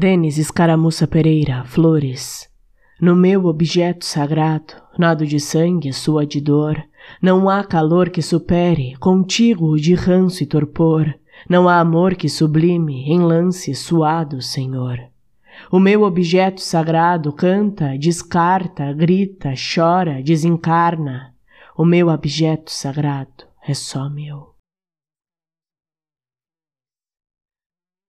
Denis Escaramuça Pereira, Flores. No meu objeto sagrado, nado de sangue, sua de dor, não há calor que supere contigo o de ranço e torpor, não há amor que sublime em lance suado, Senhor. O meu objeto sagrado canta, descarta, grita, chora, desencarna. O meu objeto sagrado é só meu.